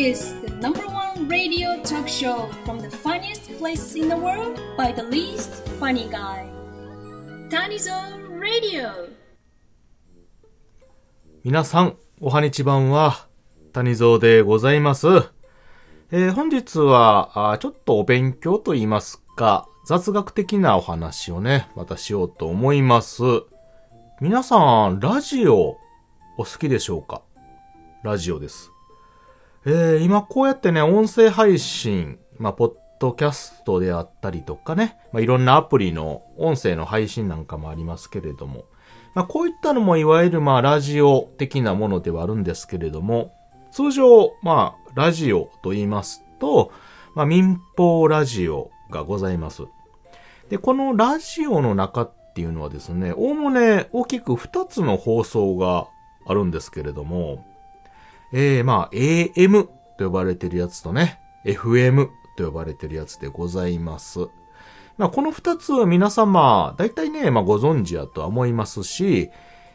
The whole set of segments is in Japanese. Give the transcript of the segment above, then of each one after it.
is the number one radio talk show from the funniest place in the world by the least funny guy. Tanizon Radio. 皆さん、おはにちばんは、谷蔵でございます。えー本日はあ、ちょっとお勉強と言いますか、雑学的なお話をね、またしようと思います。皆さん、ラジオ、お好きでしょうかラジオです。えー今こうやってね、音声配信、まあ、ポッドキャストであったりとかね、まあ、いろんなアプリの音声の配信なんかもありますけれども、まあ、こういったのもいわゆるまあラジオ的なものではあるんですけれども、通常、まあ、ラジオと言いますと、まあ、民放ラジオがございます。で、このラジオの中っていうのはですね、おおむね大きく2つの放送があるんですけれども、えー、まあ、AM と呼ばれてるやつとね、FM と呼ばれてるやつでございます。まあ、この二つは皆様、大体ね、まあ、ご存知やとは思いますし、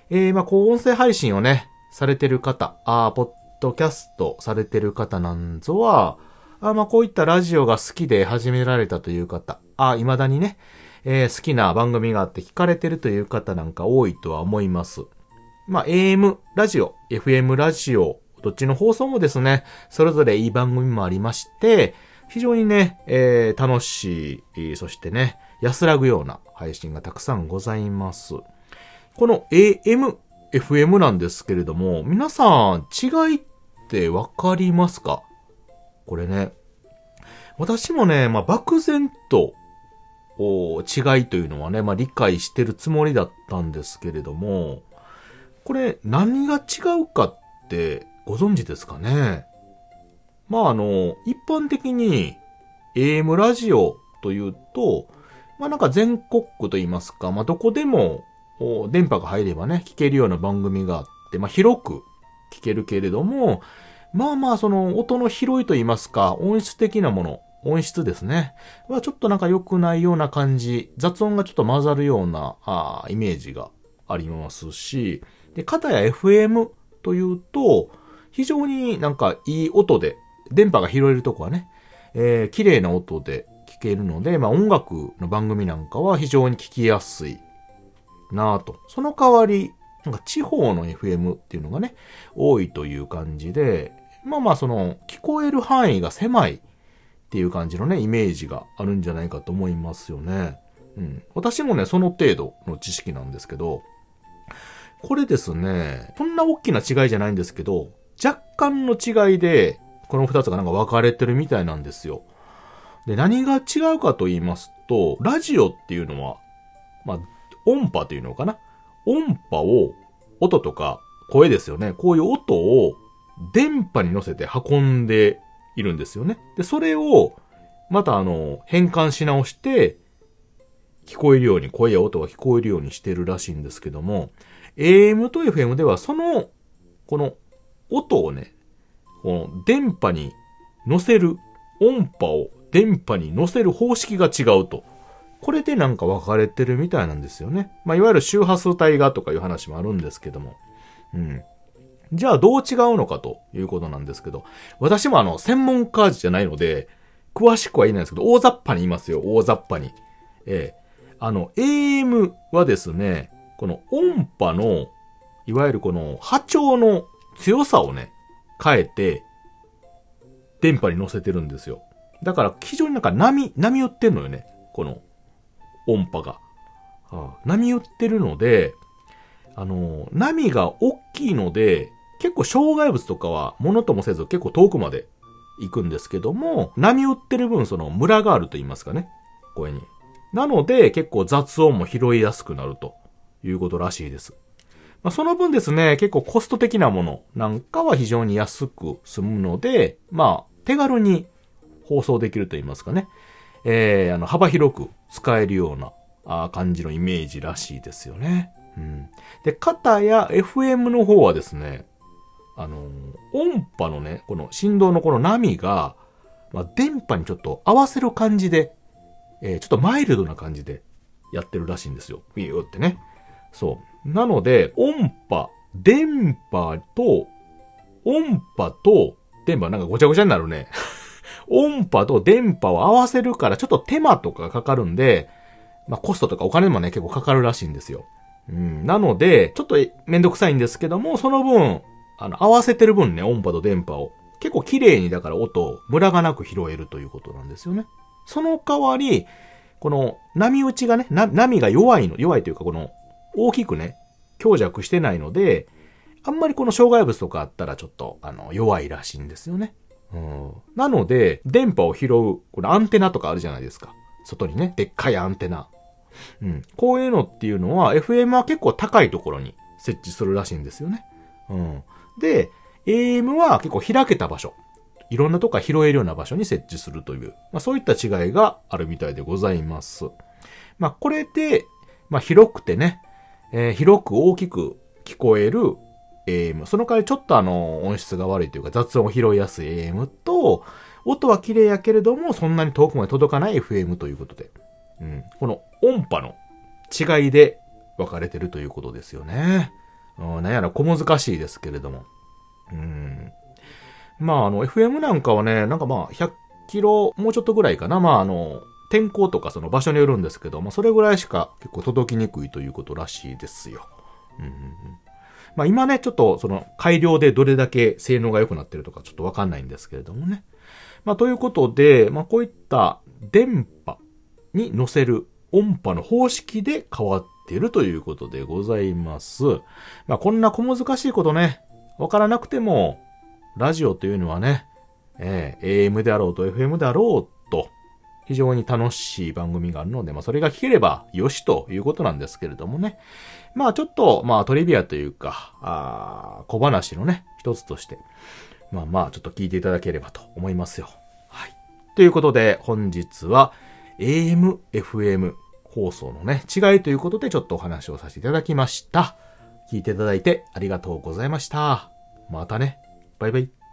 えー、まあ、こう、音声配信をね、されてる方、あーポッドキャストされてる方なんぞは、あまあ、こういったラジオが好きで始められたという方、あー未だにね、えー好きな番組があって聞かれてるという方なんか多いとは思います。まあ、AM ラジオ、FM ラジオ、どっちの放送もですね、それぞれいい番組もありまして、非常にね、えー楽しい、そしてね、安らぐような配信がたくさんございます。この AM、FM なんですけれども、皆さん、違いってわかりますか？これね。私もね、まあ、漠然と、お違いというのはね、まあ、理解してるつもりだったんですけれども、これ何が違うかってご存知ですかね？まああの、一般的に AM ラジオというと、まあなんか全国区と言いますか、まあどこでも電波が入ればね、聞けるような番組があって、まあ広く聞けるけれども、まあまあその音の広いと言いますか、音質的なもの、音質ですね。はちょっとなんか良くないような感じ、雑音がちょっと混ざるようなあイメージがありますし、で、片や FM というと、非常になんかいい音で、電波が拾えるとこはね、えー綺麗な音で聞けるので、まあ音楽の番組なんかは非常に聞きやすいなぁと。その代わり、なんか地方の FM っていうのがね、多いという感じで、まあまあその、聞こえる範囲が狭いっていう感じのね、イメージがあるんじゃないかと思いますよね。うん。私もね、その程度の知識なんですけど、これですね、そんな大きな違いじゃないんですけど、若干の違いで、この二つがなんか分かれてるみたいなんですよ。で、何が違うかと言いますと、ラジオっていうのは、まあ、音波というのかな？音波を、音とか声ですよね。こういう音を電波に乗せて運んでいるんですよね。で、それを、またあの、変換し直して、聞こえるように、声や音が聞こえるようにしてるらしいんですけども、AM と FM ではその、この音をね、この電波に乗せる、音波を電波に乗せる方式が違うと。これでなんか分かれてるみたいなんですよね。まあ、いわゆる周波数帯がとかいう話もあるんですけども。うん。じゃあどう違うのかということなんですけど、私もあの、専門家じゃないので、詳しくは言えないんですけど、大雑把に言いますよ、大雑把に。ええあの、AM はですね、この音波の、いわゆるこの波長の強さをね、変えて、電波に乗せてるんですよ。だから非常になんか波、波打ってんのよね。この音波が。波打ってるので、あの、波が大きいので、結構障害物とかは物ともせず結構遠くまで行くんですけども、波打ってる分そのムラがあると言いますかね。声に。なので結構雑音も拾いやすくなるということらしいです。まあ、その分ですね、結構コスト的なものなんかは非常に安く済むので、まあ、手軽に放送できると言いますかね。えー、あの、幅広く使えるような感じのイメージらしいですよね。うん。で、片や FM の方はですね、あの音波のね、この振動のこの波が、まあ、電波にちょっと合わせる感じで、えーちょっとマイルドな感じでやってるらしいんですよ。ビューってね。そう。なので、音波、電波と、音波と電波なんかごちゃごちゃになるね。音波と電波を合わせるからちょっと手間とかがかかるんで、まあコストとかお金もね結構かかるらしいんですよ。うん、なので、ちょっとめんどくさいんですけども、その分、あの、合わせてる分ね、音波と電波を。結構綺麗にだから音をムラがなく拾えるということなんですよね。その代わり、この波打ちがね、波が弱いの、弱いというかこの大きくね、強弱してないので、あんまりこの障害物とかあったらちょっとあの弱いらしいんですよね。うん、なので、電波を拾う、このアンテナとかあるじゃないですか。外にね、でっかいアンテナ。うん。こういうのっていうのは、FM は結構高いところに設置するらしいんですよね。うん。で、AM は結構開けた場所。いろんなとこから拾えるような場所に設置するという、まあそういった違いがあるみたいでございます。まあこれで、まあ広くてね、えー、広く大きく聞こえる AM。その代わりちょっとあの音質が悪いというか雑音を拾いやすい AM と、音は綺麗やけれどもそんなに遠くまで届かない FM ということで。うん。この音波の違いで分かれてるということですよね。うん、なんやら小難しいですけれども。うん。まあ、あの、FM なんかはね、なんかまあ、100キロ、もうちょっとぐらいかな。まあ、あの、天候とかその場所によるんですけど、まあ、それぐらいしか結構届きにくいということらしいですよ。うん。まあ、今ね、ちょっとその改良でどれだけ性能が良くなってるとかちょっとわかんないんですけれどもね。まあ、ということで、まあ、こういった電波に乗せる音波の方式で変わっているということでございます。まあ、こんな小難しいことね、わからなくても、ラジオというのはね、えー、AM であろうと FM であろうと、非常に楽しい番組があるので、まあそれが聞ければよしということなんですけれどもね。まあちょっと、まあトリビアというか、あ小話のね、一つとして、まあまあちょっと聞いていただければと思いますよ。はい。ということで本日は AM、FM 放送のね、違いということでちょっとお話をさせていただきました。聞いていただいてありがとうございました。またね。バイバイ。